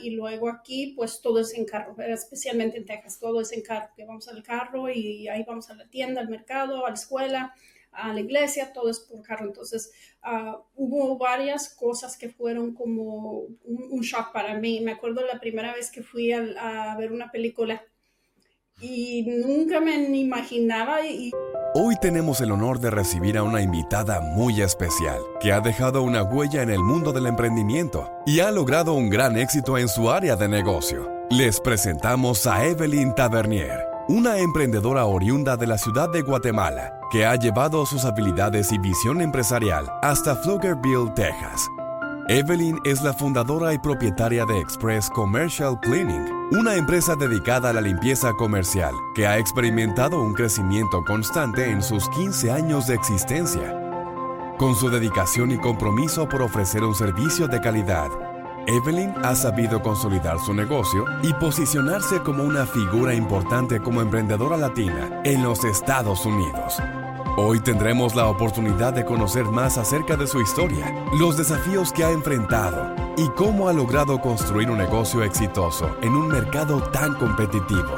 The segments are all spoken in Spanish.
y luego aquí pues todo es en carro, especialmente en Texas, todo es en carro, que vamos al carro y ahí vamos a la tienda, al mercado, a la escuela, a la iglesia, todo es por carro. Entonces uh, hubo varias cosas que fueron como un, shock para mí. Me acuerdo la primera vez que fui a ver una película y nunca me imaginaba y Hoy tenemos el honor de recibir a una invitada muy especial que ha dejado una huella en el mundo del emprendimiento y ha logrado un gran éxito en su área de negocio. Les presentamos a Evelyn Tavernier, una emprendedora oriunda de la ciudad de Guatemala que ha llevado sus habilidades y visión empresarial hasta Pflugerville, Texas Evelyn es la fundadora y propietaria de Express Commercial Cleaning, una empresa dedicada a la limpieza comercial que ha experimentado un crecimiento constante en sus 15 años de existencia. Con su dedicación y compromiso por ofrecer un servicio de calidad, Evelyn ha sabido consolidar su negocio y posicionarse como una figura importante como emprendedora latina en los Estados Unidos. Hoy tendremos la oportunidad de conocer más acerca de su historia, los desafíos que ha enfrentado y cómo ha logrado construir un negocio exitoso en un mercado tan competitivo.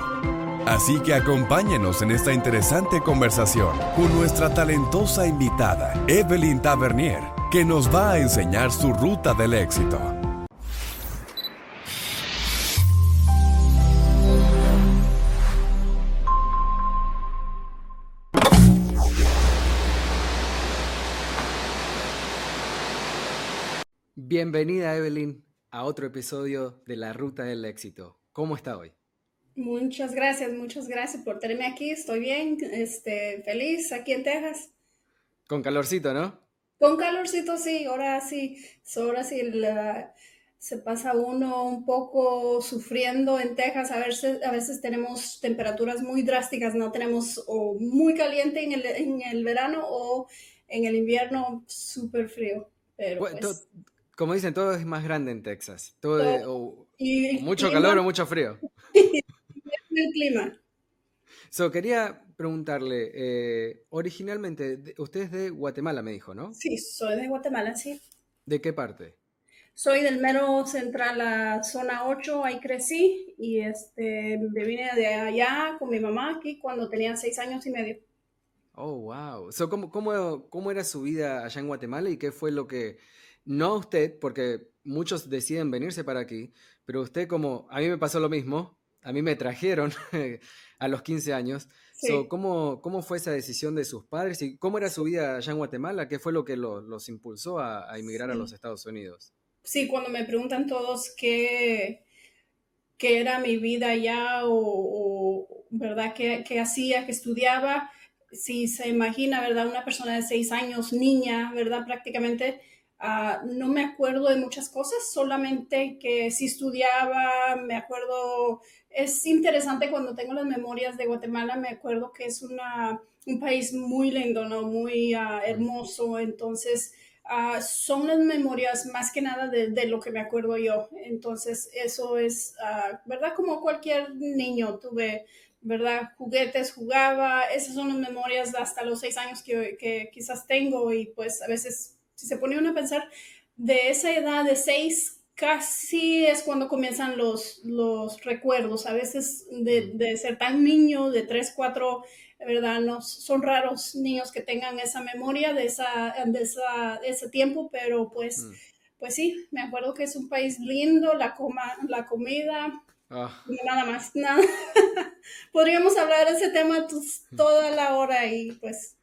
Así que acompáñenos en esta interesante conversación con nuestra talentosa invitada, Evelyn Tavernier, que nos va a enseñar su ruta del éxito. Bienvenida Evelyn a otro episodio de La Ruta del Éxito. ¿Cómo está hoy? Muchas gracias, muchas gracias por tenerme aquí. Estoy bien, este, feliz aquí en Texas. Con calorcito, ¿no? Con calorcito, sí. Ahora sí, ahora sí se pasa uno un poco sufriendo en Texas. A veces, a veces tenemos temperaturas muy drásticas, no tenemos o muy caliente en el, en el verano o en el invierno súper frío. Pero pues, como dicen, todo es más grande en Texas. Todo, mucho calor o mucho frío. el clima. So, quería preguntarle, eh, originalmente, usted es de Guatemala, me dijo, ¿no? Sí, soy de Guatemala, sí. ¿De qué parte? Soy del mero central, la zona 8, ahí crecí y este, me vine de allá con mi mamá aquí cuando tenía seis años y medio. Oh, wow. So, ¿cómo, cómo, cómo era su vida allá en Guatemala y qué fue lo que no usted, porque muchos deciden venirse para aquí, pero usted como, a mí me pasó lo mismo, a mí me trajeron a los 15 años. ¿cómo, ¿Cómo fue esa decisión de sus padres y cómo era su vida allá en Guatemala? ¿Qué fue lo que los impulsó a, emigrar a los Estados Unidos? Sí, cuando me preguntan todos qué, qué era mi vida allá o, ¿verdad? ¿Qué, ¿Qué, hacía, qué estudiaba? Si se imagina, ¿verdad? Una persona de seis años, niña, ¿verdad? Prácticamente Ah, no me acuerdo de muchas cosas, solamente que sí estudiaba, me acuerdo, es interesante cuando tengo las memorias de Guatemala, me acuerdo que es una, un país muy lindo, ¿no? Muy ah, hermoso, entonces ah, son las memorias más que nada de, de, lo que me acuerdo yo, entonces eso es, ¿verdad? Como cualquier niño tuve. ¿verdad? Juguetes, jugaba, esas son las memorias hasta los seis años que, que quizás tengo y pues a veces si se pone uno a pensar, de esa edad de seis, casi es cuando comienzan los, los recuerdos. A veces de, ser tan niño, de tres, cuatro, ¿verdad? No, son raros niños que tengan esa memoria de, esa, de, ese tiempo, pero pues, mm. pues sí, me acuerdo que es un país lindo, la, coma, la comida, ah. Nada más, nada. Podríamos hablar de ese tema pues, toda la hora y pues...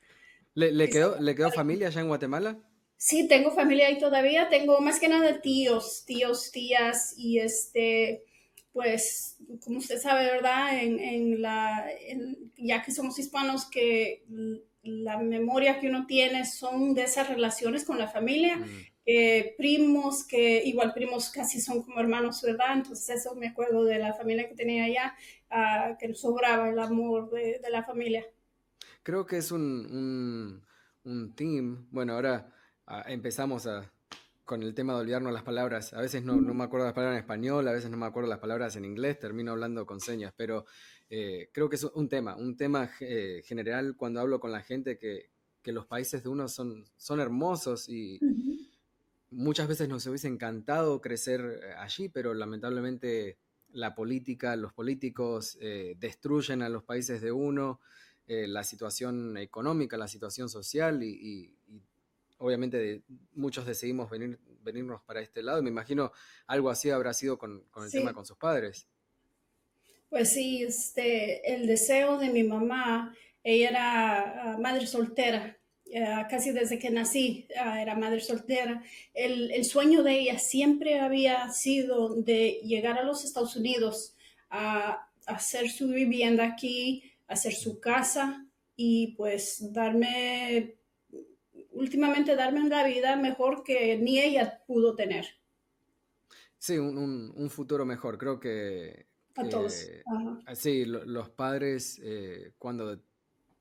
¿Le, quedó, ¿Le quedó familia allá en Guatemala? Sí, tengo familia ahí todavía, tengo más que nada tíos, tíos, tías y este, pues, como usted sabe, ¿verdad? En, la, ya que somos hispanos, que la memoria que uno tiene son de esas relaciones con la familia, mm. primos, que igual primos casi son como hermanos, ¿verdad? Entonces eso me acuerdo de la familia que tenía allá, uh, que sobraba el amor de, la familia. Creo que es un, un, un team, bueno, ahora empezamos a, con el tema de olvidarnos las palabras. A veces no, me acuerdo las palabras en español, a veces no me acuerdo las palabras en inglés, termino hablando con señas, pero eh, creo que es un tema, un tema eh, general cuando hablo con la gente que, los países de uno son, son hermosos y, muchas veces nos hubiese encantado crecer eh, allí, pero lamentablemente la política, los políticos eh, destruyen a los países de uno, eh, la situación económica, la situación social y, obviamente muchos decidimos venir, venirnos para este lado. Me imagino algo así habrá sido con, el tema con sus padres. Pues sí, este, el deseo de mi mamá, ella era ah, madre soltera, eh, casi desde que nací ah, era madre soltera. El, sueño de ella siempre había sido de llegar a los Estados Unidos a, hacer su vivienda aquí, hacer su casa y pues darme, últimamente darme la vida mejor que ni ella pudo tener. Sí, un, futuro mejor. Creo que... A todos. Sí, los padres eh, cuando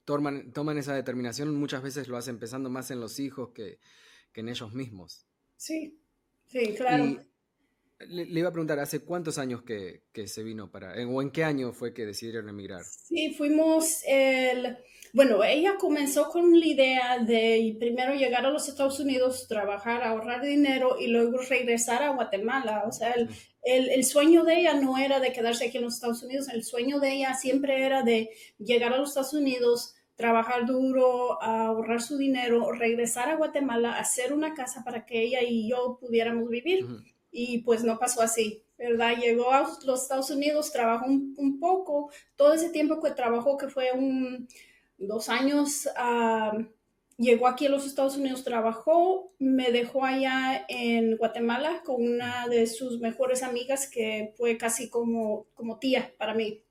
toman, toman esa determinación muchas veces lo hacen pensando más en los hijos que, en ellos mismos. Sí, sí, claro. Le, iba a preguntar, ¿hace cuántos años que, se vino para, o en qué año fue que decidieron emigrar? Sí, fuimos el, bueno, ella comenzó con la idea de primero llegar a los Estados Unidos, trabajar, ahorrar dinero y luego regresar a Guatemala. O sea, el, el, sueño de ella no era de quedarse aquí en los Estados Unidos, el sueño de ella siempre era de llegar a los Estados Unidos, trabajar duro, ahorrar su dinero, regresar a Guatemala, hacer una casa para que ella y yo pudiéramos vivir. Y pues no pasó así, ¿verdad? Llegó a los Estados Unidos, trabajó un, poco, todo ese tiempo que trabajó, que fue un, dos años, ah, llegó aquí a los Estados Unidos, trabajó, me dejó allá en Guatemala con una de sus mejores amigas que fue casi como, como tía para mí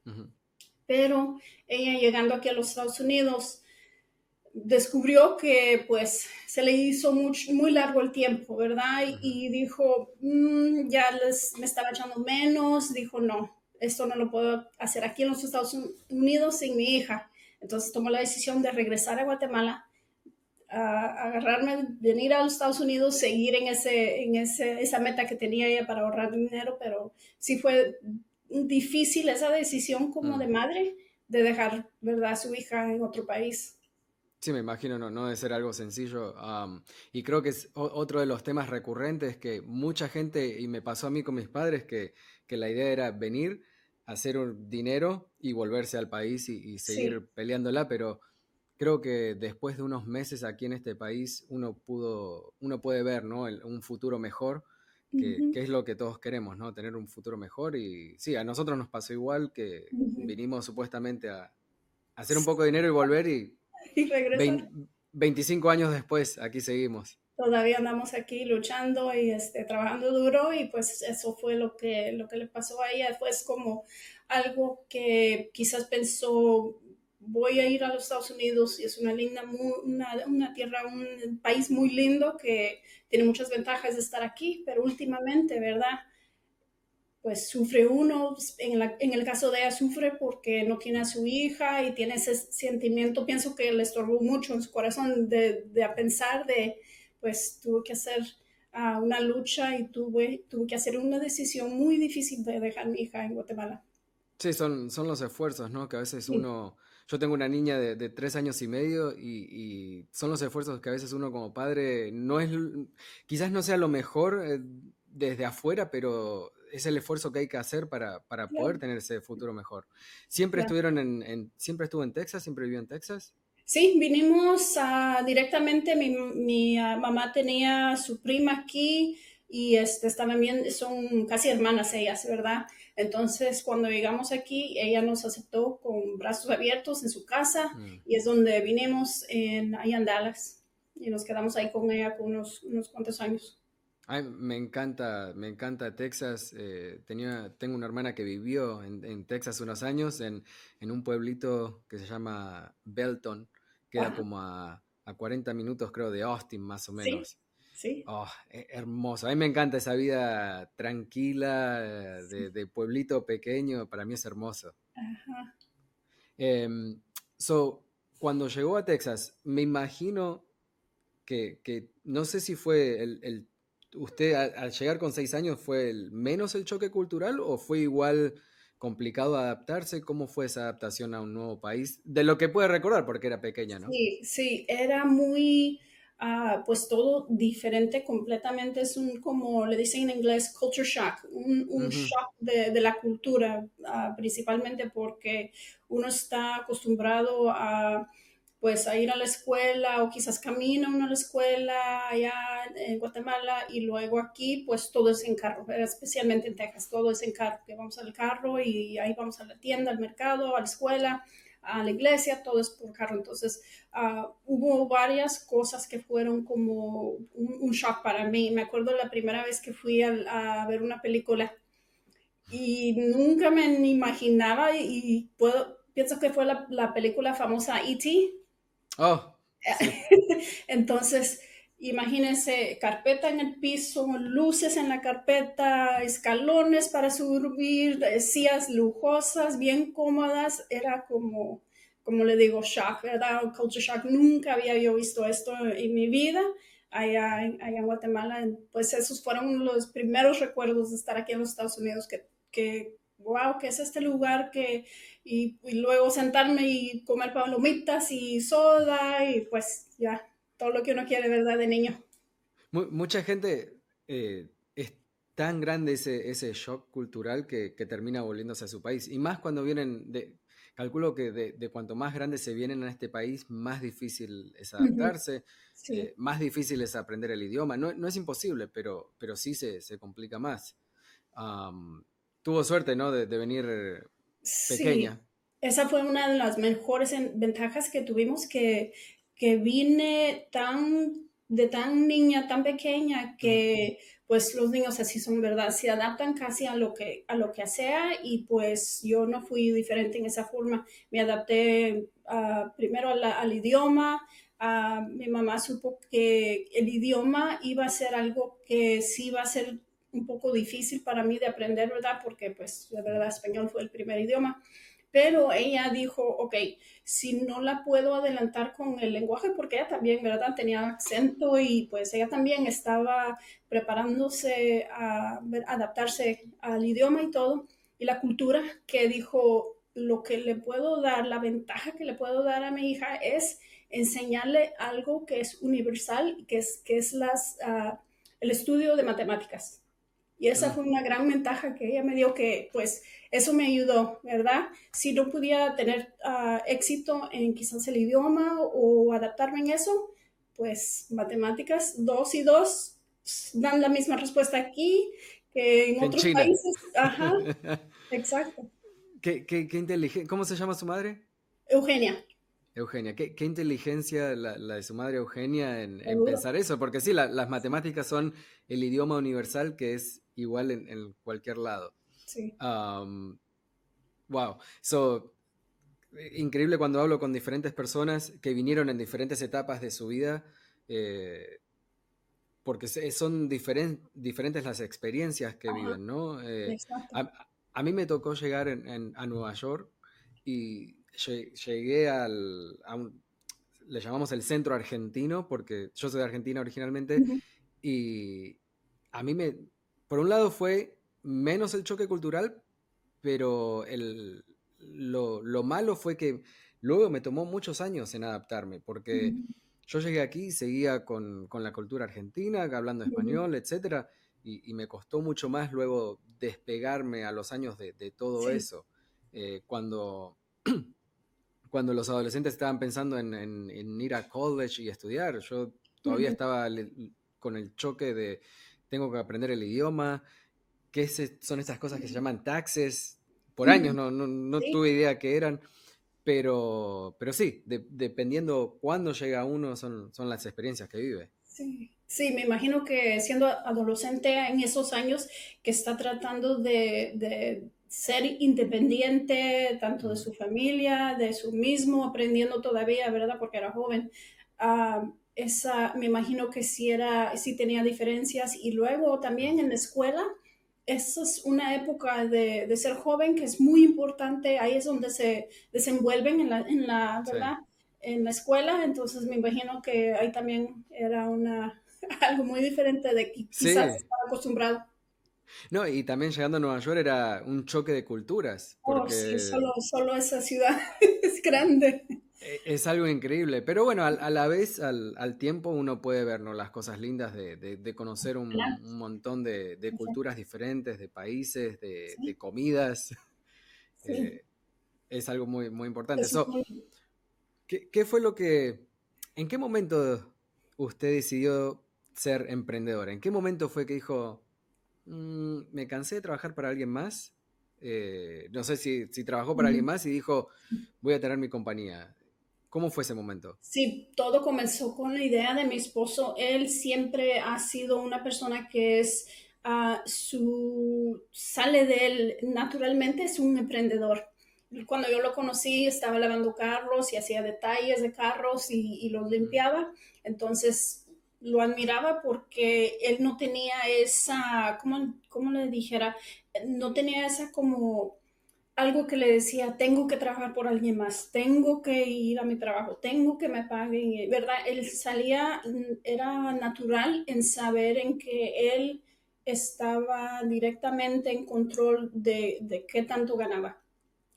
pero ella llegando aquí a los Estados Unidos descubrió que pues se le hizo muy, largo el tiempo, ¿verdad? Y, dijo, mm, ya les, me estaba echando menos, dijo, no, esto no lo puedo hacer aquí en los Estados Unidos sin mi hija. Entonces tomó la decisión de regresar a Guatemala, a agarrarme, venir a los Estados Unidos, seguir en, ese, en ese, esa meta que tenía ella para ahorrar dinero, pero sí fue difícil esa decisión como de madre de dejar, ¿verdad?, a su hija en otro país. Sí, me imagino, no, no debe ser algo sencillo. y creo que es otro de los temas recurrentes que mucha gente, y me pasó a mí con mis padres, que, la idea era venir, hacer un dinero y volverse al país y, seguir peleándola, pero creo que después de unos meses aquí en este país uno pudo, uno puede ver, ¿no? un futuro mejor que, es lo que todos queremos, ¿no? Tener un futuro mejor y sí, a nosotros nos pasó igual que vinimos supuestamente a, hacer un poco de dinero y volver y, 25 años después aquí seguimos. Todavía andamos aquí luchando y este, trabajando duro y pues eso fue lo que, lo que le pasó a ella. Fue como algo que quizás pensó voy a ir a los Estados Unidos y es una linda, una, una, tierra, un país muy lindo que tiene muchas ventajas de estar aquí, pero últimamente, ¿verdad? Pues sufre uno, en, la, en el caso de ella sufre porque no tiene a su hija y tiene ese sentimiento, pienso que le estorbó mucho en su corazón de, de pensar de, pues tuvo que hacer uh, una lucha y tuve, tuve que hacer una decisión muy difícil de dejar a mi hija en Guatemala. Sí, son, son los esfuerzos, ¿no? Que a veces uno yo tengo una niña de, tres años y medio y, son los esfuerzos que a veces uno como padre no es, quizás no sea lo mejor eh, desde afuera, pero es el esfuerzo que hay que hacer para, poder tener ese futuro mejor. ¿Siempre estuvieron en, siempre estuvo en Texas? ¿Siempre vivió en Texas? Sí, vinimos directamente, mi, mi ah, mamá tenía su prima aquí y este, también son casi hermanas ellas, ¿verdad? Entonces, cuando llegamos aquí, ella nos aceptó con brazos abiertos en su casa mm. y es donde vinimos en, ahí en Dallas y nos quedamos ahí con ella con unos, unos cuantos años. Ay, me encanta, me encanta Texas. Eh, tenía, tengo una hermana que vivió en, en Texas unos años, en, en, un pueblito que se llama Belton, queda como a, a, 40 minutos creo de Austin más o menos. Sí. Oh, hermoso. A mí me encanta esa vida tranquila de, pueblito pequeño. Para mí es hermoso. Ajá. Em, so, cuando llegó a Texas, me imagino que, no sé si fue el, usted al, llegar con seis años fue el, menos el choque cultural o fue igual complicado adaptarse. ¿Cómo fue esa adaptación a un nuevo país? De lo que puede recordar, porque era pequeña, ¿no? Sí, sí, era muy ah, pues todo diferente completamente. Es un, como le dicen en inglés, culture shock, un, shock de, la cultura, ah, principalmente porque uno está acostumbrado a pues a ir a la escuela o quizás camina uno a la escuela allá en Guatemala y luego aquí pues todo es en carro, especialmente en Texas, todo es en carro, que vamos al carro y ahí vamos a la tienda, al mercado, a la escuela, a la iglesia, todo es por carro. Entonces ah, hubo varias cosas que fueron como un, shock para mí. Me acuerdo la primera vez que fui a, ver una película y nunca me imaginaba y, puedo, pienso que fue la, la película famosa E.T Oh. Entonces, imagínense, carpeta en el piso, luces en la carpeta, escalones para subir, sillas lujosas, bien cómodas. Era como, como le digo, shock, ¿verdad? Culture shock. Nunca había yo visto esto en mi vida allá, allá en Guatemala. Pues esos fueron los primeros recuerdos de estar aquí en los Estados Unidos que, que wow, ¿qué es este lugar? que y, luego sentarme y comer palomitas y soda y pues ya, todo lo que uno quiere, ¿verdad? De niño. Mucha gente eh, es tan grande ese, ese shock cultural que, termina volviéndose a su país. Y más cuando vienen de, calculo que de, cuanto más grandes se vienen a este país, más difícil es adaptarse, eh, más difícil es aprender el idioma. No, no es imposible, pero, pero sí se, se complica más tuvo suerte, ¿no? De, venir pequeña. Sí, esa fue una de las mejores ventajas que tuvimos, que, que vine tan, de tan niña, tan pequeña, que pues los niños así son, ¿verdad? Se adaptan casi a lo que, a lo que sea y pues yo no fui diferente en esa forma. Me adapté ah, primero al idioma, uh, mi mamá supo que el idioma iba a ser algo que sí iba a ser un poco difícil para mí de aprender, ¿verdad? Porque pues de verdad español fue el primer idioma. Pero ella dijo, ok, si no la puedo adelantar con el lenguaje, porque ella también, ¿verdad? Tenía acento y pues ella también estaba preparándose a adaptarse al idioma y todo, y la cultura, que dijo, lo que le puedo dar, la ventaja que le puedo dar a mi hija es enseñarle algo que es universal, que es, que es las, ah, el estudio de matemáticas. Y esa fue una gran ventaja que ella me dio, que pues eso me ayudó, ¿verdad? Si no pudiera tener ah, éxito en quizás el idioma o adaptarme en eso, pues matemáticas, dos y dos dan la misma respuesta aquí que en otros países. Ajá, exacto. ¿Qué, qué, qué ¿Cómo se llama su madre? Eugenia. Eugenia, qué, qué inteligencia la, de su madre Eugenia en, pensar eso, porque sí, las matemáticas son el idioma universal que es igual en, cualquier lado. Sí. wow. So, increíble cuando hablo con diferentes personas que vinieron en diferentes etapas de su vida, eh, porque son diferentes las experiencias que viven, ¿no? Eh, a, mí me tocó llegar a Nueva York y llegué al, a un, le llamamos el centro argentino, porque yo soy de Argentina originalmente, y a mí me, por un lado fue menos el choque cultural, pero el, lo, malo fue que luego me tomó muchos años en adaptarme, porque yo llegué aquí y seguía con, la cultura argentina, hablando español, etc. Y, me costó mucho más luego despegarme a los años de, todo eso. Eh, cuando cuando los adolescentes estaban pensando en, ir a college y estudiar. Yo todavía estaba con el choque de tengo que aprender el idioma, qué son estas cosas que se llaman taxes. Por años no, no, tuve idea qué eran, pero, pero sí, dependiendo cuándo llega uno son, son las experiencias que vive. Sí. Sí, me imagino que siendo adolescente en esos años que está tratando de ser independiente tanto de su familia, de su mismo, aprendiendo todavía, ¿verdad? Porque era joven. Ah, esa, me imagino que sí, era, sí tenía diferencias. Y luego también en la escuela, esa es una época de, ser joven que es muy importante. Ahí es donde se desenvuelven en la, en la ¿verdad? En la escuela. Entonces me imagino que ahí también era una, algo muy diferente de que quizás estaba acostumbrado. No, y también llegando a Nueva York era un choque de culturas. Oh, porque... sí, solo, esa ciudad es grande. E, es algo increíble, pero bueno, a, la vez, al, tiempo, uno puede ver las cosas lindas de, conocer un, montón de, culturas diferentes, de países, de, comidas. Eh, es algo muy, muy importante. ¿qué, fue lo que, en qué momento usted decidió ser emprendedor? ¿En qué momento fue que dijo, mm, me cansé de trabajar para alguien más? Eh, no sé si, si trabajó para alguien más y dijo, voy a tener mi compañía. ¿Cómo fue ese momento? Sí, todo comenzó con la idea de mi esposo. Él siempre ha sido una persona que es, uh, su, sale de él naturalmente, es un emprendedor. Cuando yo lo conocí, estaba lavando carros y hacía detalles de carros y, y los limpiaba. Entonces, lo admiraba porque él no tenía esa, ¿cómo, cómo le dijera? No tenía esa como algo que le decía, tengo que trabajar por alguien más, tengo que ir a mi trabajo, tengo que me paguen, ¿verdad? Él salía, era natural en saber en que él estaba directamente en control de, de qué tanto ganaba,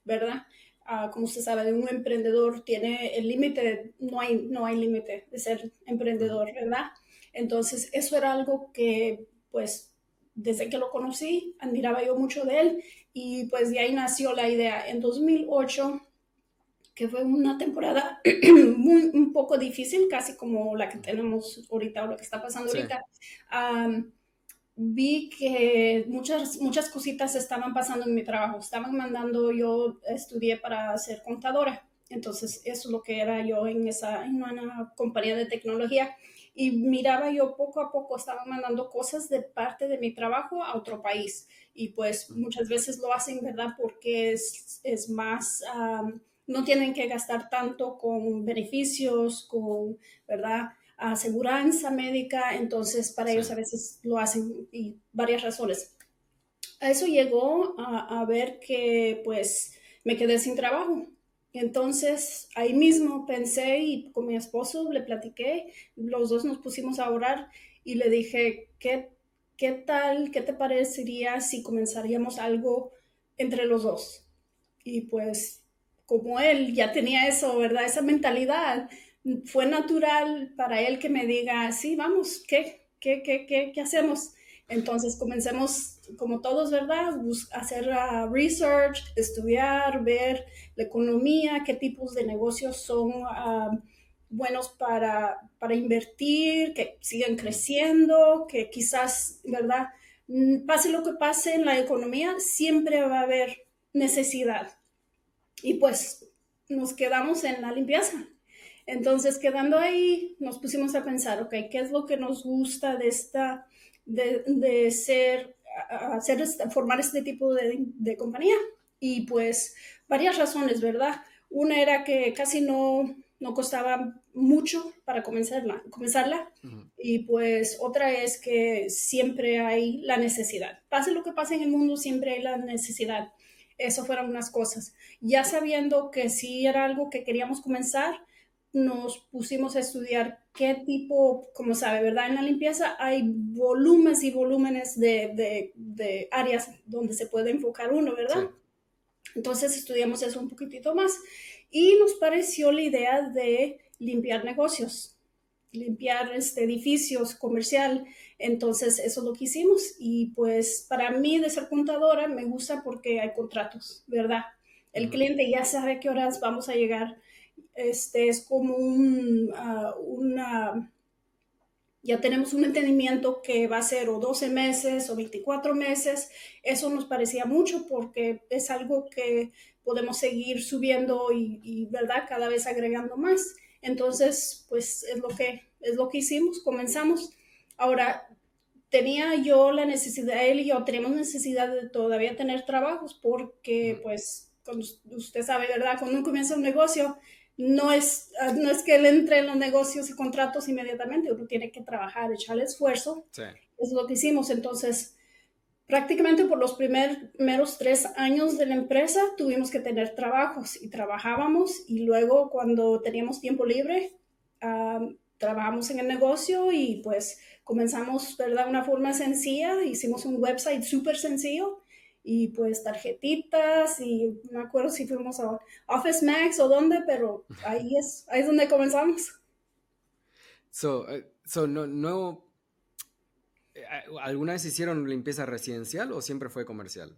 ¿verdad? Ah, como usted sabe, un emprendedor tiene el límite, no hay, no hay límite de ser emprendedor, ¿verdad? Entonces, eso era algo que, pues, desde que lo conocí, admiraba yo mucho de él y pues de ahí nació la idea. En 2008, que fue una temporada muy, un poco difícil, casi como la que tenemos ahorita o lo que está pasando ahorita, vi que muchas, muchas cositas estaban pasando en mi trabajo. Estaban mandando, yo estudié para ser contadora. Entonces, eso es lo que era yo en, esa, en una compañía de tecnología y miraba yo poco a poco, estaba mandando cosas de parte de mi trabajo a otro país y pues muchas veces lo hacen, ¿verdad? Porque es, es más, no tienen que gastar tanto con beneficios, con, ¿verdad? Aseguranza médica, entonces para ellos a veces lo hacen y varias razones. A eso llegó a, a ver que pues me quedé sin trabajo entonces ahí mismo pensé y con mi esposo le platiqué, los dos nos pusimos a orar y le dije, ¿qué, qué tal, qué te parecería si comenzaríamos algo entre los dos? Y pues como él ya tenía eso, ¿verdad? Esa mentalidad, fue natural para él que me diga, sí, vamos, ¿qué, qué, qué, qué, qué hacemos? Entonces comencemos, como todos, ¿verdad? hacer uh, research, estudiar, ver la economía, qué tipos de negocios son um, buenos para, para invertir, que sigan creciendo, que quizás, ¿verdad? Mm, pase lo que pase en la economía, siempre va a haber necesidad. Y pues nos quedamos en la limpieza. Entonces, quedando ahí, nos pusimos a pensar, ok, ¿qué es lo que nos gusta de esta de, ser, hacer, formar este tipo de, compañía. Y pues varias razones, ¿verdad? Una era que casi no, no costaba mucho para comenzarla, comenzarla. Y pues otra es que siempre hay la necesidad. Pase lo que pase en el mundo, siempre hay la necesidad. Eso fueron unas cosas. Ya sabiendo que sí era algo que queríamos comenzar, nos pusimos a estudiar qué tipo, como sabe, ¿verdad? En la limpieza hay volúmenes y volúmenes de, áreas donde se puede enfocar uno, ¿verdad? Entonces estudiamos eso un poquitito más y nos pareció la idea de limpiar negocios, limpiar este, edificios comercial. Entonces eso es lo que hicimos y pues para mí de ser contadora me gusta porque hay contratos, ¿verdad? El cliente ya sabe a qué horas vamos a llegar este es como un, ah, una, ya tenemos un entendimiento que va a ser o 12 meses o 24 meses. Eso nos parecía mucho porque es algo que podemos seguir subiendo y, ¿verdad? Cada vez agregando más. Entonces, pues es lo que, es lo que hicimos, comenzamos. Ahora, tenía yo la necesidad, él y yo tenemos necesidad de todavía tener trabajos porque, pues, usted sabe, ¿verdad? Cuando uno comienza un negocio, no es, ah, no es que él entre en los negocios y contratos inmediatamente, uno tiene que trabajar, echarle esfuerzo. Es lo que hicimos. Entonces, prácticamente por los primeros tres años de la empresa tuvimos que tener trabajos y trabajábamos y luego cuando teníamos tiempo libre, trabajamos en el negocio y pues comenzamos, ¿verdad? Una forma sencilla, hicimos un website súper sencillo y pues tarjetitas y no me acuerdo si fuimos a Office Max o dónde, pero ahí es, ahí es donde comenzamos. So, eh, so no, no, eh, ¿alguna vez hicieron limpieza residencial o siempre fue comercial?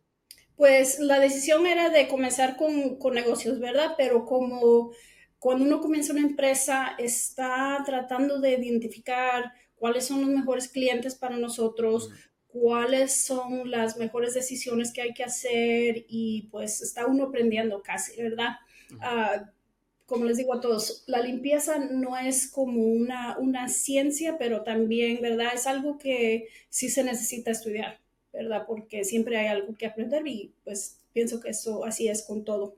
Pues la decisión era de comenzar con, con negocios, ¿verdad? Pero como cuando uno comienza una empresa, está tratando de identificar cuáles son los mejores clientes para nosotros, cuáles son las mejores decisiones que hay que hacer y pues está uno aprendiendo casi, ¿verdad? Ah, como les digo a todos, la limpieza no es como una, una ciencia, pero también, ¿verdad? Es algo que sí se necesita estudiar, ¿verdad? Porque siempre hay algo que aprender y pues pienso que eso así es con todo.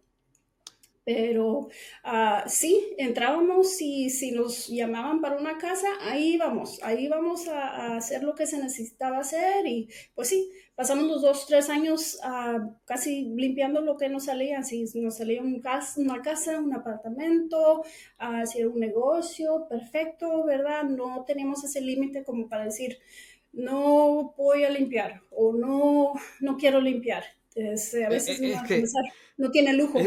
Pero uh, sí, entrábamos y si nos llamaban para una casa, ahí vamos, ahí vamos a, hacer lo que se necesitaba hacer y pues sí, pasamos los dos, tres años uh, casi limpiando lo que nos salía, si nos salía un una casa, un apartamento, uh, si era un negocio, perfecto, ¿verdad? No teníamos ese límite como para decir, no voy a limpiar o no, no quiero limpiar. a eh, veces no tiene lujo.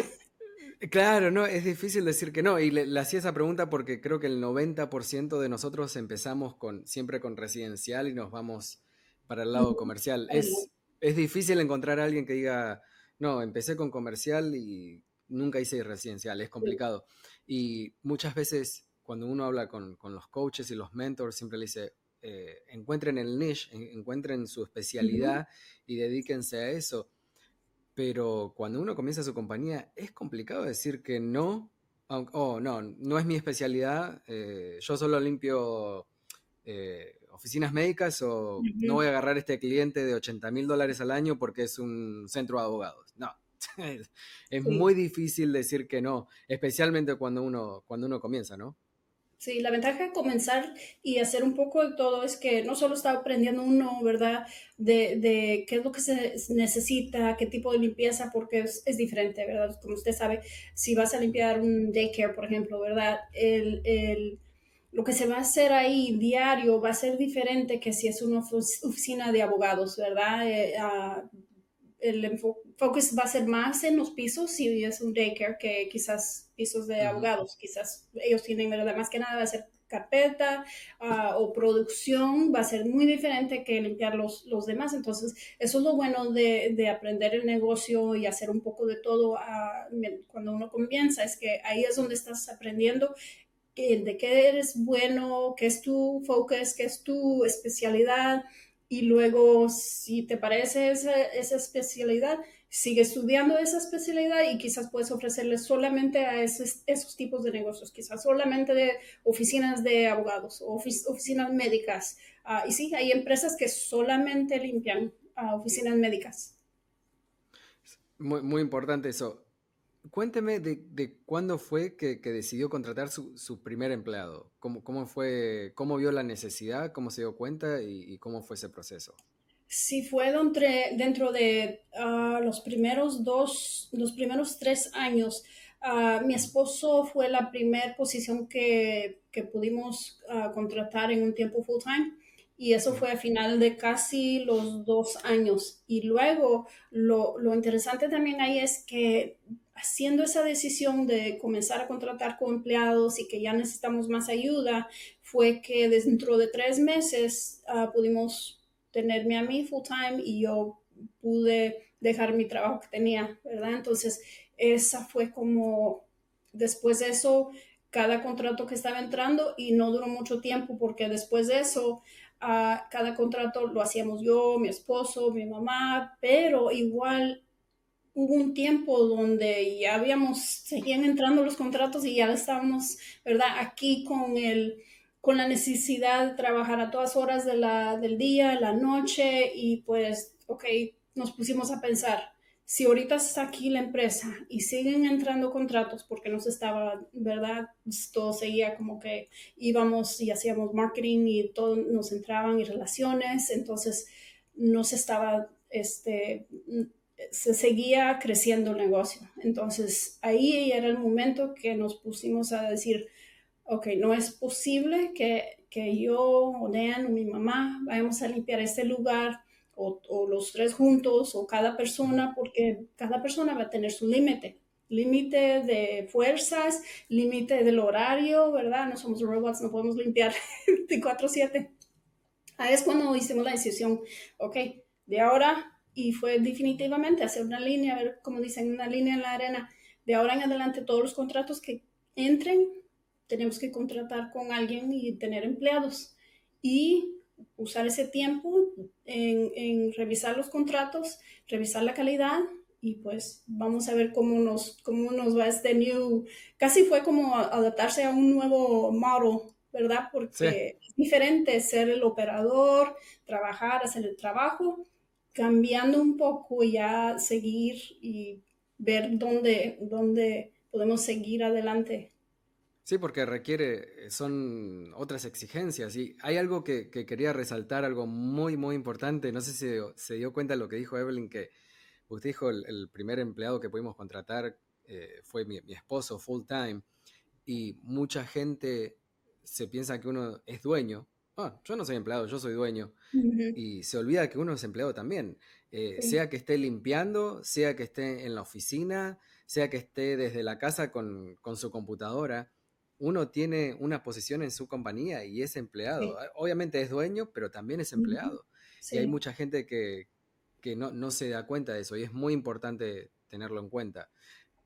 Claro, no, es difícil decir que no. Y le, hacía esa pregunta porque creo que el 90% de nosotros empezamos con, siempre con residencial y nos vamos para el lado comercial. Es, es difícil encontrar a alguien que diga, no, empecé con comercial y nunca hice residencial, es complicado. Y muchas veces cuando uno habla con, los coaches y los mentors, siempre le dice, eh, encuentren el niche, encuentren su especialidad y dedíquense a eso pero cuando uno comienza su compañía es complicado decir que no, oh, no, no es mi especialidad, eh, yo solo limpio eh, oficinas médicas o no voy a agarrar este cliente de 80 mil dólares al año porque es un centro de abogados. No, es muy difícil decir que no, especialmente cuando uno, cuando uno comienza, ¿no? Sí, la ventaja de comenzar y hacer un poco de todo es que no solo está aprendiendo uno, ¿verdad? De, de qué es lo que se necesita, qué tipo de limpieza, porque es, diferente, ¿verdad? Como usted sabe, si vas a limpiar un daycare, por ejemplo, ¿verdad? El, el, lo que se va a hacer ahí diario va a ser diferente que si es una oficina de abogados, ¿verdad? Eh, uh, el focus va a ser más en los pisos si es un daycare que quizás pisos de abogados. Quizás ellos tienen, ¿verdad? Más que nada va a ser carpeta ah, o producción, va a ser muy diferente que limpiar los, los demás. Entonces, eso es lo bueno de, de, aprender el negocio y hacer un poco de todo ah, cuando uno comienza, es que ahí es donde estás aprendiendo de qué eres bueno, qué es tu focus, qué es tu especialidad y luego si te parece esa, esa, especialidad, sigue estudiando esa especialidad y quizás puedes ofrecerle solamente a esos, tipos de negocios, quizás solamente de oficinas de abogados o oficinas médicas. Ah, y sí, hay empresas que solamente limpian uh, oficinas médicas. Muy, muy importante eso. Cuénteme de, cuándo fue que, decidió contratar su, primer empleado. ¿Cómo, ¿Cómo, fue, cómo vio la necesidad, cómo se dio cuenta y, cómo fue ese proceso? Sí, fue dentro, de ah, los primeros dos, los primeros tres años. Ah, mi esposo fue la primera posición que, pudimos ah, contratar en un tiempo full time y eso fue a final de casi los dos años. Y luego lo, lo interesante también ahí es que haciendo esa decisión de comenzar a contratar con empleados y que ya necesitamos más ayuda, fue que dentro de tres meses uh, pudimos tenerme a mí full time y yo pude dejar mi trabajo que tenía, ¿verdad? Entonces, esa fue como, después de eso, cada contrato que estaba entrando y no duró mucho tiempo porque después de eso, uh, cada contrato lo hacíamos yo, mi esposo, mi mamá, pero igual hubo un tiempo donde ya habíamos, seguían entrando los contratos y ya estábamos, ¿verdad? Aquí con el con la necesidad de trabajar a todas horas de la, del día, la noche y pues, ok, nos pusimos a pensar, si ahorita está aquí la empresa y siguen entrando contratos porque nos estaba, ¿verdad? Todo seguía como que íbamos y hacíamos marketing y todo nos entraban y relaciones, entonces no se estaba, este, se seguía creciendo el negocio. Entonces ahí era el momento que nos pusimos a decir, ok, no es posible que, que yo o Dan o mi mamá vayamos a limpiar este lugar o, los tres juntos o cada persona, porque cada persona va a tener su límite. Límite de fuerzas, límite del horario, ¿verdad? No somos robots, no podemos limpiar 24/7. Ahí es cuando hicimos la decisión, ok, de ahora, y fue definitivamente hacer una línea, a ver, como dicen, una línea en la arena, de ahora en adelante todos los contratos que entren, tenemos que contratar con alguien y tener empleados. Y usar ese tiempo en, revisar los contratos, revisar la calidad y pues vamos a ver cómo nos, cómo nos va este new, casi fue como adaptarse a un nuevo modelo, ¿verdad? Porque es diferente ser el operador, trabajar, hacer el trabajo, cambiando un poco y ya seguir y ver dónde, dónde podemos seguir adelante. Sí, porque requiere, eh, son otras exigencias. Y hay algo que, quería resaltar, algo muy, muy importante. No sé si se dio cuenta de lo que dijo Evelyn, que usted dijo el, primer empleado que pudimos contratar eh, fue mi, esposo full time. Y mucha gente se piensa que uno es dueño. Ah, yo no soy empleado, yo soy dueño. Y se olvida que uno es empleado también. Eh, sea que esté limpiando, sea que esté en la oficina, sea que esté desde la casa con, con su computadora uno tiene una posición en su compañía y es empleado. Ah, obviamente es dueño, pero también es empleado. Y hay mucha gente que, no, se da cuenta de eso y es muy importante tenerlo en cuenta.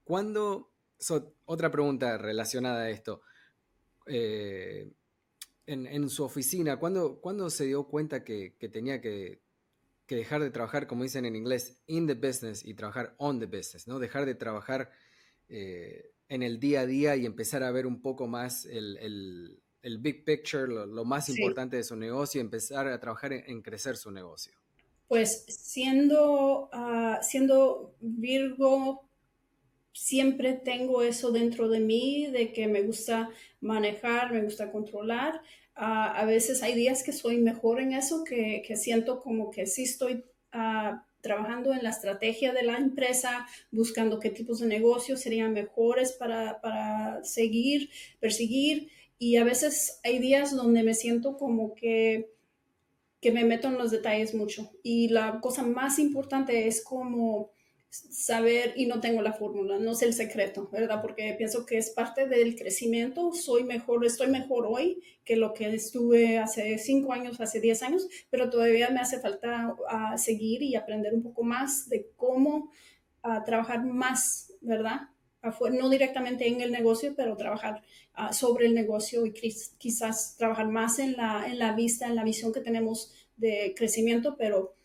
¿Cuándo, otra pregunta relacionada a esto, eh, en, su oficina, ¿cuándo, se dio cuenta que, tenía que, dejar de trabajar, como dicen en inglés, in the business y trabajar on the business, ¿no? Dejar de trabajar... Eh, en el día a día y empezar a ver un poco más el, big picture, lo, más importante de su negocio y empezar a trabajar en, crecer su negocio? Pues siendo, ah, siendo Virgo, siempre tengo eso dentro de mí, de que me gusta manejar, me gusta controlar. Ah, a veces hay días que soy mejor en eso, que, siento como que sí estoy uh, trabajando en la estrategia de la empresa, buscando qué tipos de negocios serían mejores para, seguir, perseguir. Y a veces hay días donde me siento como que, que me meto en los detalles mucho. Y la cosa más importante es como saber y no tengo la fórmula, no sé el secreto, ¿verdad? Porque pienso que es parte del crecimiento, soy mejor, estoy mejor hoy que lo que estuve hace cinco años, hace diez años, pero todavía me hace falta uh, seguir y aprender un poco más de cómo uh, trabajar más, ¿verdad? no directamente en el negocio, pero trabajar uh, sobre el negocio y quizás trabajar más en la, en la vista, en la visión que tenemos de crecimiento, pero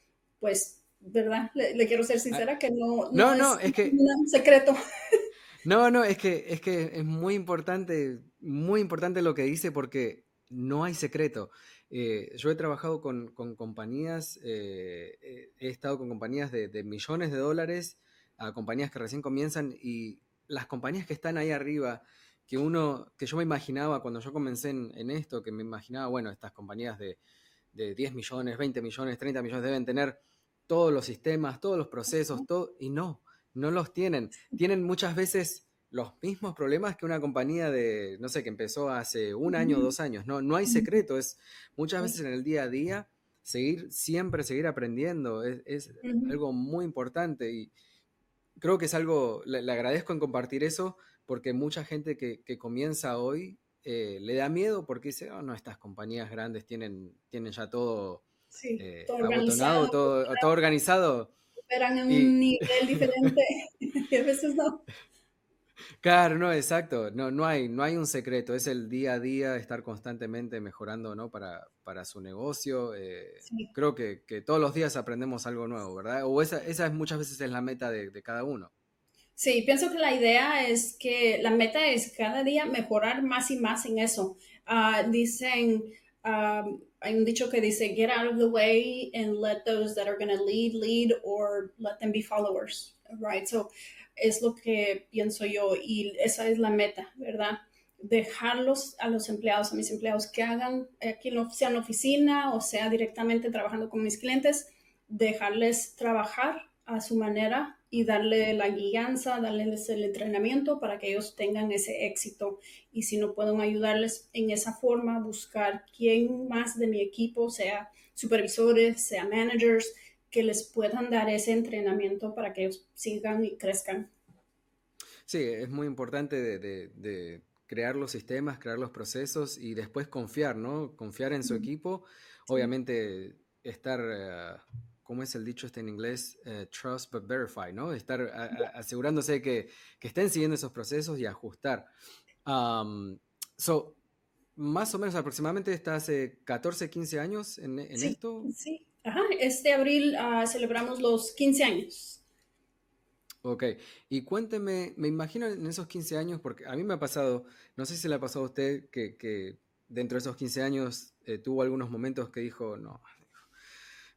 pues ¿verdad? Le, quiero ser sincera que no, no, no, es, que, un secreto. No, no, es que, es que es muy importante, muy importante lo que dice porque no hay secreto. Eh, yo he trabajado con, compañías, eh, eh, he estado con compañías de, millones de dólares a compañías que recién comienzan y las compañías que están ahí arriba, que uno, que yo me imaginaba cuando yo comencé en, en esto, que me imaginaba, bueno, estas compañías de, de 10 millones, 20 millones, 30 millones deben tener todos los sistemas, todos los procesos, todo, y no, no los tienen. Tienen muchas veces los mismos problemas que una compañía de, no sé, que empezó hace un año o dos años. No, no hay secreto, es muchas veces en el día a día seguir, siempre seguir aprendiendo, es, algo muy importante y creo que es algo, le, agradezco en compartir eso porque mucha gente que, comienza hoy eh, le da miedo porque dice, oh, no, estas compañías grandes tienen, tienen ya todo Sí, eh, todo organizado. Todo, todo, organizado. Esperan en un nivel diferente y a veces no. Claro, no, exacto. No, no, hay, no hay un secreto. Es el día a día, estar constantemente mejorando ¿no? para, para su negocio. Eh, creo que, que, todos los días aprendemos algo nuevo, ¿verdad? O esa, esa muchas veces es la meta de, de, cada uno. Sí, pienso que la idea es que la meta es cada día mejorar más y más en eso. Uh, dicen, um, hay un dicho que dice, get out of the way and let those that are going to lead, lead, or let them be followers, right? So, es lo que pienso yo y esa es la meta, ¿verdad? Dejarlos a los empleados, a mis empleados que hagan, aquí sea en la oficina o sea directamente trabajando con mis clientes, dejarles trabajar a su manera y darle la guianza, darles el entrenamiento para que ellos tengan ese éxito. Y si no pueden ayudarles en esa forma, buscar quién más de mi equipo, sea supervisores, sea managers, que les puedan dar ese entrenamiento para que ellos sigan y crezcan. Sí, es muy importante de, crear los sistemas, crear los procesos y después confiar, ¿no? Confiar en su equipo. Obviamente estar, uh, ¿cómo es el dicho este en inglés? Eh, trust but verify, ¿no? Estar asegurándose que, que, estén siguiendo esos procesos y ajustar. Um, so, más o menos aproximadamente está hace 14, 15 años en, esto. Sí, Ajá, este abril uh, celebramos los 15 años. Ok, y cuénteme, me imagino en esos 15 años, porque a mí me ha pasado, no sé si le ha pasado a usted que, dentro de esos 15 años eh, tuvo algunos momentos que dijo, no,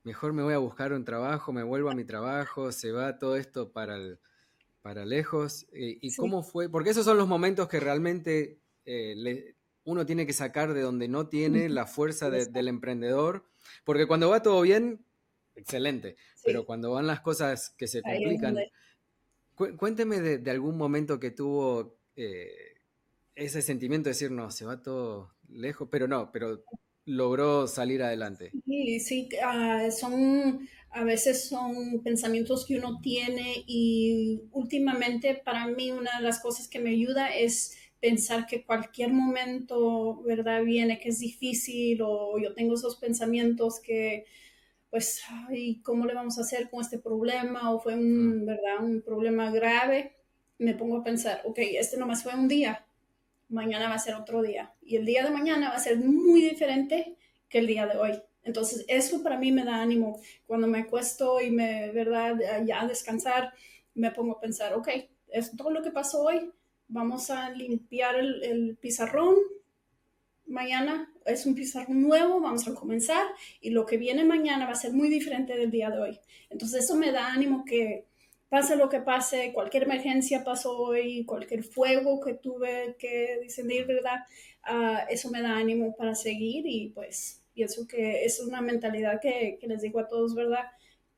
mejor me voy a buscar un trabajo, me vuelvo a mi trabajo, se va todo esto para, para lejos. Eh, ¿Y cómo fue? Porque esos son los momentos que realmente eh, uno tiene que sacar de donde no tiene la fuerza del emprendedor, porque cuando va todo bien, excelente, pero cuando van las cosas que se complican... Cuénteme de, algún momento que tuvo eh, ese sentimiento de decir, no, se va todo lejos, pero no, pero logró salir adelante. Sí, sí, ah, son, a veces son pensamientos que uno tiene y últimamente para mí una de las cosas que me ayuda es pensar que cualquier momento, ¿verdad? Viene que es difícil o yo tengo esos pensamientos que pues, ay, ¿cómo le vamos a hacer con este problema? O fue un, ¿verdad? un problema grave, me pongo a pensar, ok, este nomás fue un día, mañana va a ser otro día. Y el día de mañana va a ser muy diferente que el día de hoy. Entonces, eso para mí me da ánimo. Cuando me acuesto y me, ¿verdad? Ya a descansar, me pongo a pensar, ok, es todo lo que pasó hoy. Vamos a limpiar el, el pizarrón, mañana es un pizarrón nuevo, vamos a comenzar y lo que viene mañana va a ser muy diferente del día de hoy. Entonces eso me da ánimo que pase lo que pase, cualquier emergencia pasó hoy, cualquier fuego que tuve que discernir, ¿verdad? Ah, eso me da ánimo para seguir y pues pienso que es una mentalidad que, que les digo a todos, ¿verdad?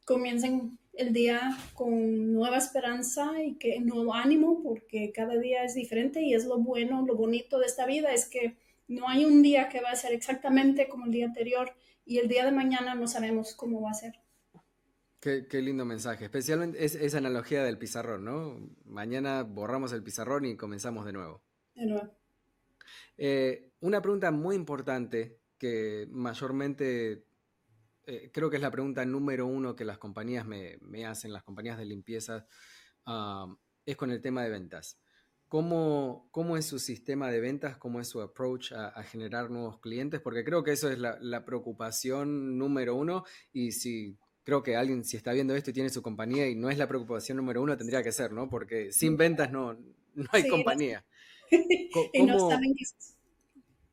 Comiencen el día con nueva esperanza y que nuevo ánimo porque cada día es diferente y es lo bueno, lo bonito de esta vida es que no hay un día que va a ser exactamente como el día anterior y el día de mañana no sabemos cómo va a ser. Qué, lindo mensaje, especialmente esa analogía del pizarrón, ¿no? Mañana borramos el pizarrón y comenzamos de nuevo. De nuevo. Eh, una pregunta muy importante que mayormente eh, creo que es la pregunta número uno que las compañías me, hacen, las compañías de limpieza, ah, es con el tema de ventas. ¿Cómo, ¿Cómo, es su sistema de ventas? ¿Cómo es su approach a, generar nuevos clientes? Porque creo que eso es la, preocupación número uno y si creo que alguien, si está viendo esto y tiene su compañía y no es la preocupación número uno, tendría que ser, ¿no? Porque sin ventas no, no hay compañía.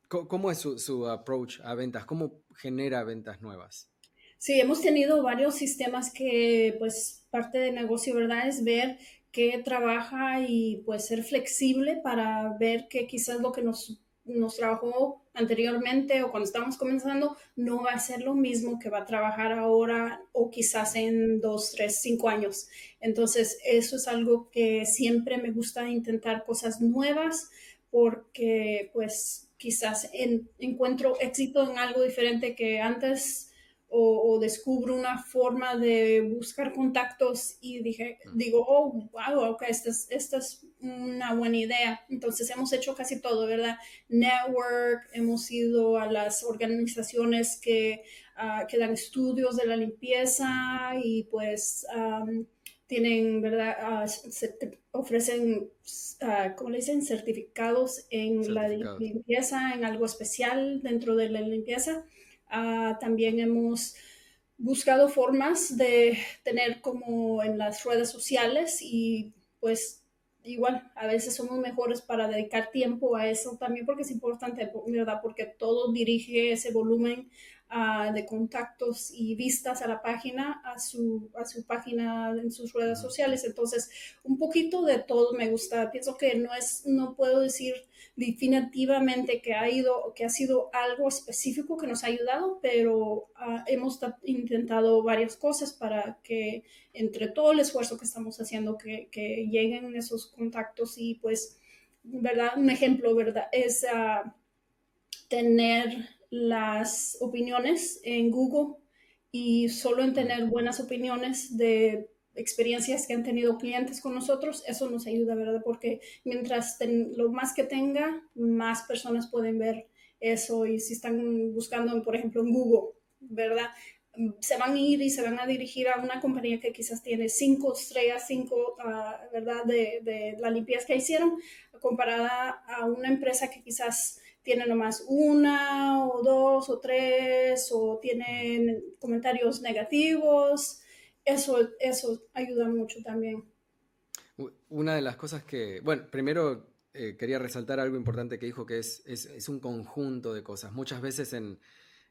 ¿Cómo, ¿Cómo, es su, su approach a ventas? ¿Cómo genera ventas nuevas? Sí, hemos tenido varios sistemas que, pues, parte del negocio, ¿verdad? Es ver que trabaja y pues ser flexible para ver que quizás lo que nos, nos trabajó anteriormente o cuando estamos comenzando no va a ser lo mismo que va a trabajar ahora o quizás en dos, tres, cinco años. Entonces, eso es algo que siempre me gusta intentar cosas nuevas porque pues quizás encuentro éxito en algo diferente que antes o, descubro una forma de buscar contactos y dije, digo, oh, wow, ok, esta es, esta es una buena idea. Entonces hemos hecho casi todo, ¿verdad? Network, hemos ido a las organizaciones que, uh, que dan estudios de la limpieza y pues tienen, ¿verdad? Ah, ofrecen, uh, ¿cómo le dicen? Certificados en la limpieza, en algo especial dentro de la limpieza. Ah, también hemos buscado formas de tener como en las redes sociales y pues igual a veces somos mejores para dedicar tiempo a eso también porque es importante, ¿verdad? Porque todo dirige ese volumen de contactos y vistas a la página, a su, a su página en sus redes sociales. Entonces, un poquito de todo me gusta. Pienso que no es, no puedo decir definitivamente que ha ido, que ha sido algo específico que nos ha ayudado, pero ah, hemos intentado varias cosas para que entre todo el esfuerzo que estamos haciendo, que, que lleguen esos contactos y pues, ¿verdad? Un ejemplo, ¿verdad? Es uh, tener las opiniones en Google y solo en tener buenas opiniones de experiencias que han tenido clientes con nosotros, eso nos ayuda, ¿verdad? Porque mientras lo más que tenga, más personas pueden ver eso y si están buscando, por ejemplo, en Google, ¿verdad? Se van a ir y se van a dirigir a una compañía que quizás tiene cinco estrellas, cinco, ah, ¿verdad? De, de la limpieza que hicieron, comparada a una empresa que quizás tiene nomás una o dos o tres o tienen comentarios negativos. Eso, eso ayuda mucho también. Una de las cosas que, bueno, primero eh, quería resaltar algo importante que dijo, que es, es, un conjunto de cosas. Muchas veces en,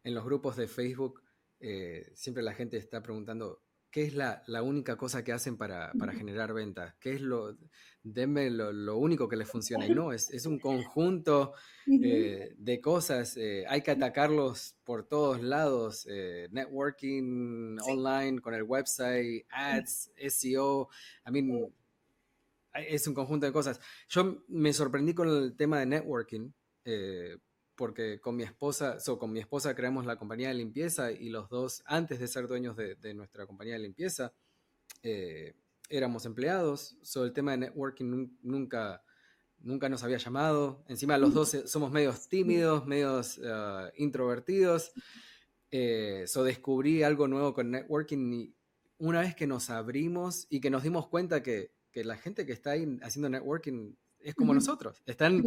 en los grupos de Facebook eh, siempre la gente está preguntando, ¿qué es la, la única cosa que hacen para, para generar ventas? ¿Qué es lo, denme lo, lo, único que les funciona? Y no, es, es un conjunto eh, de cosas. Eh, hay que atacarlos por todos lados. Eh, networking online, con el website, ads, SEO. I mean, es un conjunto de cosas. Yo me sorprendí con el tema de networking porque con mi esposa, so, con mi esposa creamos la compañía de limpieza y los dos, antes de ser dueños de, nuestra compañía de limpieza, eh, éramos empleados. sobre el tema de networking nunca, nunca nos había llamado. Encima los dos somos medios tímidos, medios uh, introvertidos. Eh, so descubrí algo nuevo con networking y una vez que nos abrimos y que nos dimos cuenta que, que la gente que está ahí haciendo networking es como nosotros, están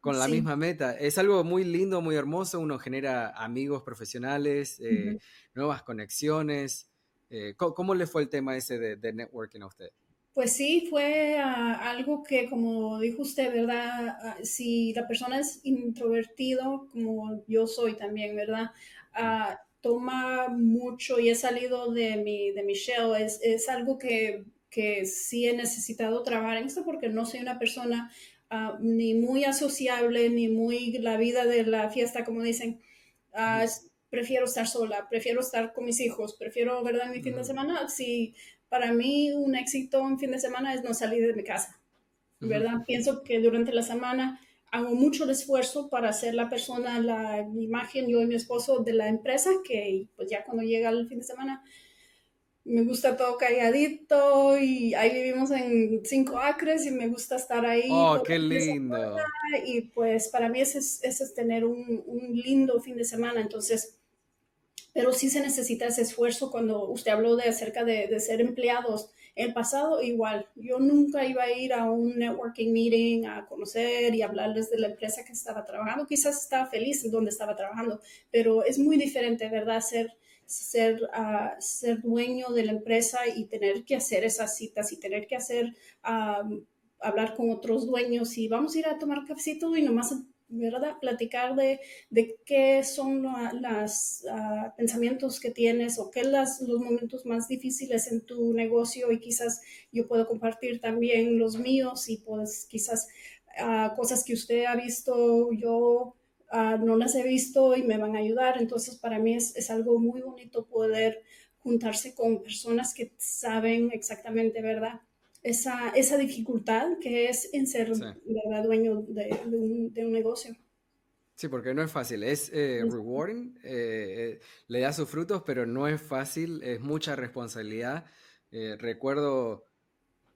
con la misma meta. Es algo muy lindo, muy hermoso, uno genera amigos profesionales, eh, nuevas conexiones. Eh, ¿cómo, le fue el tema ese de, networking a usted? Pues sí, fue ah, algo que, como dijo usted, ¿verdad? Ah, si la persona es introvertido, como yo soy también, ¿verdad? Ah, toma mucho y he salido de mi, de mi shell. Es, es algo que que sí he necesitado trabajar en esto porque no soy una persona ah, ni muy asociable, ni muy la vida de la fiesta, como dicen. Ah, prefiero estar sola, prefiero estar con mis hijos, prefiero, ¿verdad? Mi fin de semana, si para mí un éxito en fin de semana es no salir de mi casa, ¿verdad? Pienso que durante la semana hago mucho el esfuerzo para ser la persona, la imagen, yo y mi esposo de la empresa, que pues ya cuando llega el fin de semana, me gusta todo calladito y ahí vivimos en cinco acres y me gusta estar ahí. Oh, qué lindo. Y pues para mí ese es, ese es tener un, un, lindo fin de semana. Entonces, pero sí se necesita ese esfuerzo cuando usted habló de acerca de, de ser empleados. El pasado igual, yo nunca iba a ir a un networking meeting a conocer y hablarles de la empresa que estaba trabajando. Quizás estaba feliz en donde estaba trabajando, pero es muy diferente, ¿verdad? Ser ser, uh, ser dueño de la empresa y tener que hacer esas citas y tener que hacer, hablar con otros dueños y vamos a ir a tomar cafecito y nomás, ¿verdad? Platicar de, de qué son los uh, pensamientos que tienes o qué son los momentos más difíciles en tu negocio y quizás yo puedo compartir también los míos y pues quizás uh, cosas que usted ha visto yo Ah, no las he visto y me van a ayudar. Entonces, para mí es, algo muy bonito poder juntarse con personas que saben exactamente, ¿verdad? Esa, esa dificultad que es en ser dueño de, un, negocio. Sí, porque no es fácil, es eh, rewarding, eh, eh, le da sus frutos, pero no es fácil, es mucha responsabilidad. recuerdo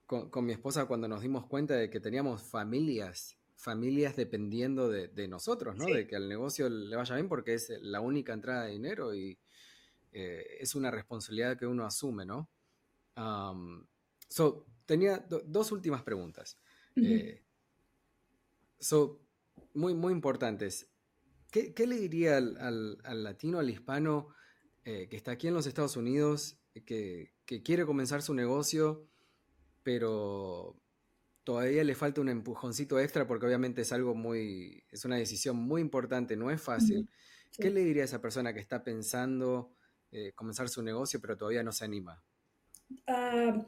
con, con, mi esposa cuando nos dimos cuenta de que teníamos familias familias dependiendo de, nosotros, ¿no? De que al negocio le vaya bien porque es la única entrada de dinero y eh, es una responsabilidad que uno asume, ¿no? so, tenía dos últimas preguntas. Eh, so, muy, muy importantes. ¿Qué, le diría al, latino, al hispano eh, que está aquí en los Estados Unidos, que, que quiere comenzar su negocio, pero todavía le falta un empujoncito extra porque obviamente es algo muy, es una decisión muy importante, no es fácil. ¿Qué le diría a esa persona que está pensando eh, comenzar su negocio pero todavía no se anima? Ah,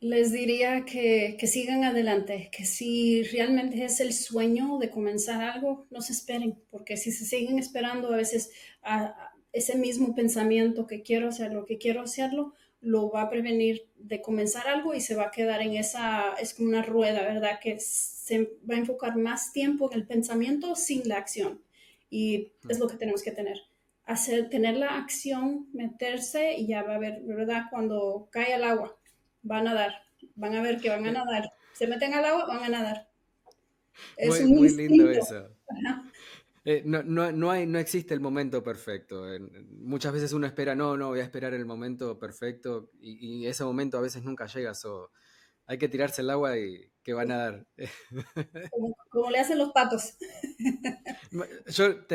les diría que, sigan adelante, que si realmente es el sueño de comenzar algo, no se esperen, porque si se siguen esperando a veces a ese mismo pensamiento que quiero hacerlo, que quiero hacerlo, lo va a prevenir de comenzar algo y se va a quedar en esa, es como una rueda, ¿verdad? Que se va a enfocar más tiempo en el pensamiento sin la acción. Y es lo que tenemos que tener. hacer, tener la acción, meterse y ya va a ver, ¿verdad? Cuando cae el agua, van a nadar, van a ver que van a nadar. Se meten al agua, van a nadar. Es muy, lindo eso. Eh, no, no, no, hay, no existe el momento perfecto. muchas veces uno espera, no, no, voy a esperar el momento perfecto y, ese momento a veces nunca llega. So, hay que tirarse el agua y que van a dar. Como, le hacen los patos. Yo,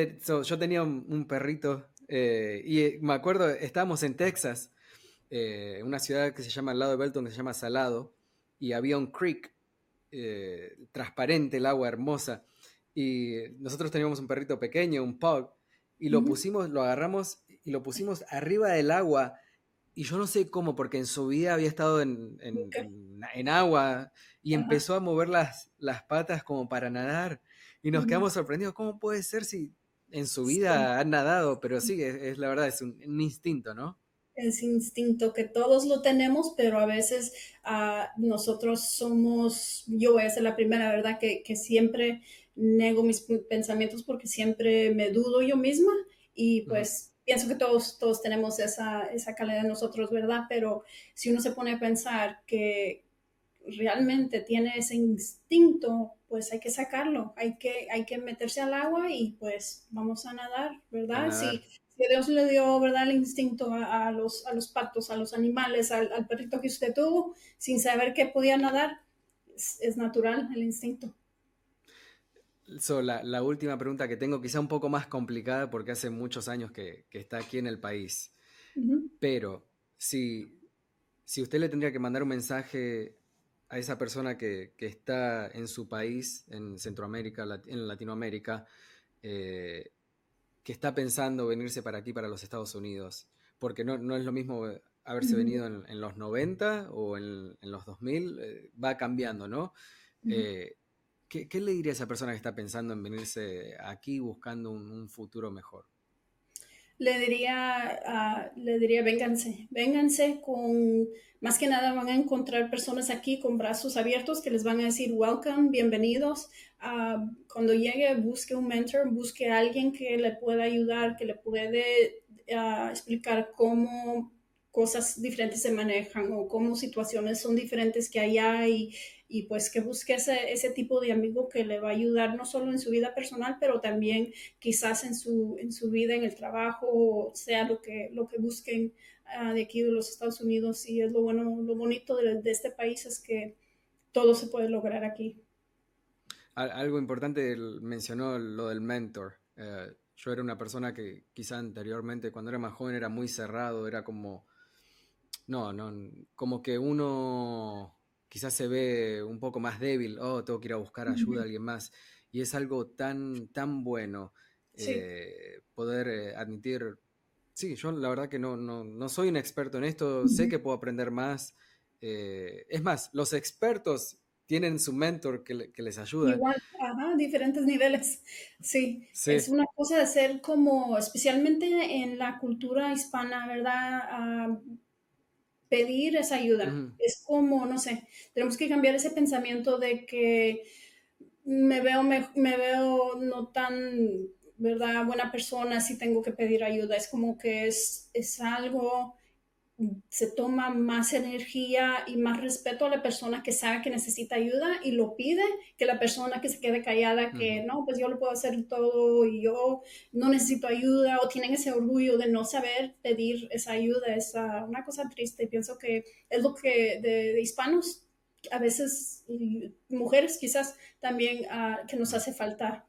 yo tenía un, perrito eh, y eh, me acuerdo, estábamos en Texas, una ciudad que se llama al lado de Belton, que se llama Salado, y había un creek transparente, el agua hermosa. Y nosotros teníamos un perrito pequeño, un pug, y lo pusimos, lo agarramos y lo pusimos arriba del agua. Y yo no sé cómo, porque en su vida había estado en, en, agua y empezó a mover las, las patas como para nadar. Y nos quedamos sorprendidos. ¿Cómo puede ser si en su vida han nadado? Pero sí, es, la verdad, es un, instinto, ¿no? ese instinto que todos lo tenemos, pero a veces ah, nosotros somos, yo voy a ser la primera, ¿verdad? Que, que siempre nego mis pensamientos porque siempre me dudo yo misma y pues pienso que todos, todos tenemos esa, esa calidad de nosotros, ¿verdad? Pero si uno se pone a pensar que realmente tiene ese instinto, pues hay que sacarlo, hay que, hay que meterse al agua y pues vamos a nadar, ¿verdad? Si, Dios le dio, ¿verdad? El instinto a, los, a los patos, a los animales, al, perrito que usted tuvo, sin saber que podía nadar, es natural el instinto la, última pregunta que tengo, quizá un poco más complicada porque hace muchos años que, está aquí en el país. Pero si, si usted le tendría que mandar un mensaje a esa persona que, está en su país, en Centroamérica, en Latinoamérica, eh, que está pensando venirse para aquí, para los Estados Unidos, porque no, no es lo mismo haberse venido en, los 90 o en, los 2000, eh, va cambiando, ¿no? ¿Qué, le diría a esa persona que está pensando en venirse aquí buscando un, futuro mejor? Le diría, uh, le diría, vénganse, vénganse con, más que nada van a encontrar personas aquí con brazos abiertos que les van a decir, welcome, bienvenidos. Uh, cuando llegue, busque un mentor, busque a alguien que le pueda ayudar, que le puede uh, explicar cómo cosas diferentes se manejan o cómo situaciones son diferentes que allá y, y pues que busque ese, ese, tipo de amigo que le va a ayudar no solo en su vida personal, pero también quizás en su, en su vida, en el trabajo, sea lo que, lo que busquen ah, de aquí de los Estados Unidos. Y es lo bueno, lo bonito de, de este país es que todo se puede lograr aquí. Algo importante mencionó lo del mentor. Eh, yo era una persona que quizá anteriormente, cuando era más joven, era muy cerrado, era como no, no, como que uno quizás se ve un poco más débil, oh, tengo que ir a buscar ayuda a alguien más. Y es algo tan, tan bueno eh, poder eh, admitir, sí, yo la verdad que no, no, no soy un experto en esto, sé que puedo aprender más. Eh, es más, los expertos tienen su mentor que, les ayuda. Igual, ajá, diferentes niveles. Sí. es una cosa de ser como, especialmente en la cultura hispana, ¿verdad? Ah, pedir esa ayuda. Es como, no sé, tenemos que cambiar ese pensamiento de que me veo, me, veo no tan, ¿verdad? Buena persona si tengo que pedir ayuda. Es como que es, es algo se toma más energía y más respeto a la persona que sabe que necesita ayuda y lo pide que la persona que se quede callada que no, pues yo lo puedo hacer todo y yo no necesito ayuda o tienen ese orgullo de no saber pedir esa ayuda. Es una cosa triste. Pienso que es lo que de, hispanos, a veces, y mujeres quizás también, ah, que nos hace falta.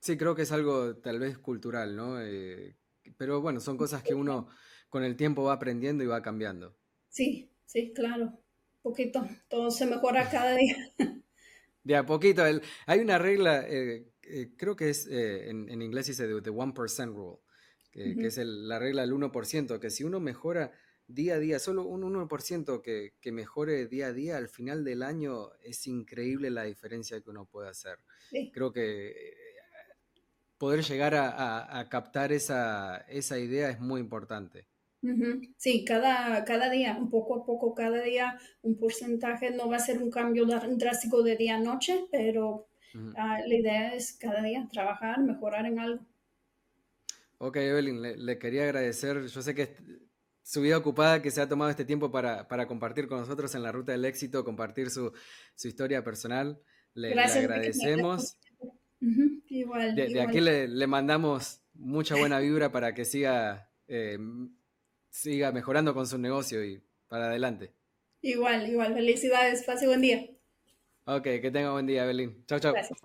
Sí, creo que es algo tal vez cultural, ¿no? Eh, pero bueno, son cosas que uno con el tiempo va aprendiendo y va cambiando. Sí, sí, claro. Poquito, todo se mejora cada día. De a poquito. hay una regla, eh, eh, creo que es eh, en, inglés dice the, 1% rule, que, es la regla del 1%, que si uno mejora día a día, solo un 1% que, que, mejore día a día, al final del año es increíble la diferencia que uno puede hacer. Creo que poder llegar a, a captar esa, esa idea es muy importante. Sí, cada, cada día, un poco a poco, cada día un porcentaje, no va a ser un cambio drástico de día a noche, pero ah, la idea es cada día trabajar, mejorar en algo. Ok, Evelyn, le, quería agradecer. Yo sé que su vida ocupada, que se ha tomado este tiempo para, compartir con nosotros en la ruta del éxito, compartir su, historia personal. Le, agradecemos. igual, de, aquí le, mandamos mucha buena vibra para que siga, eh, siga mejorando con su negocio y para adelante. Igual, igual. Felicidades. Pase buen día. Ok, que tenga buen día, Evelyn. Chao, chao. Gracias.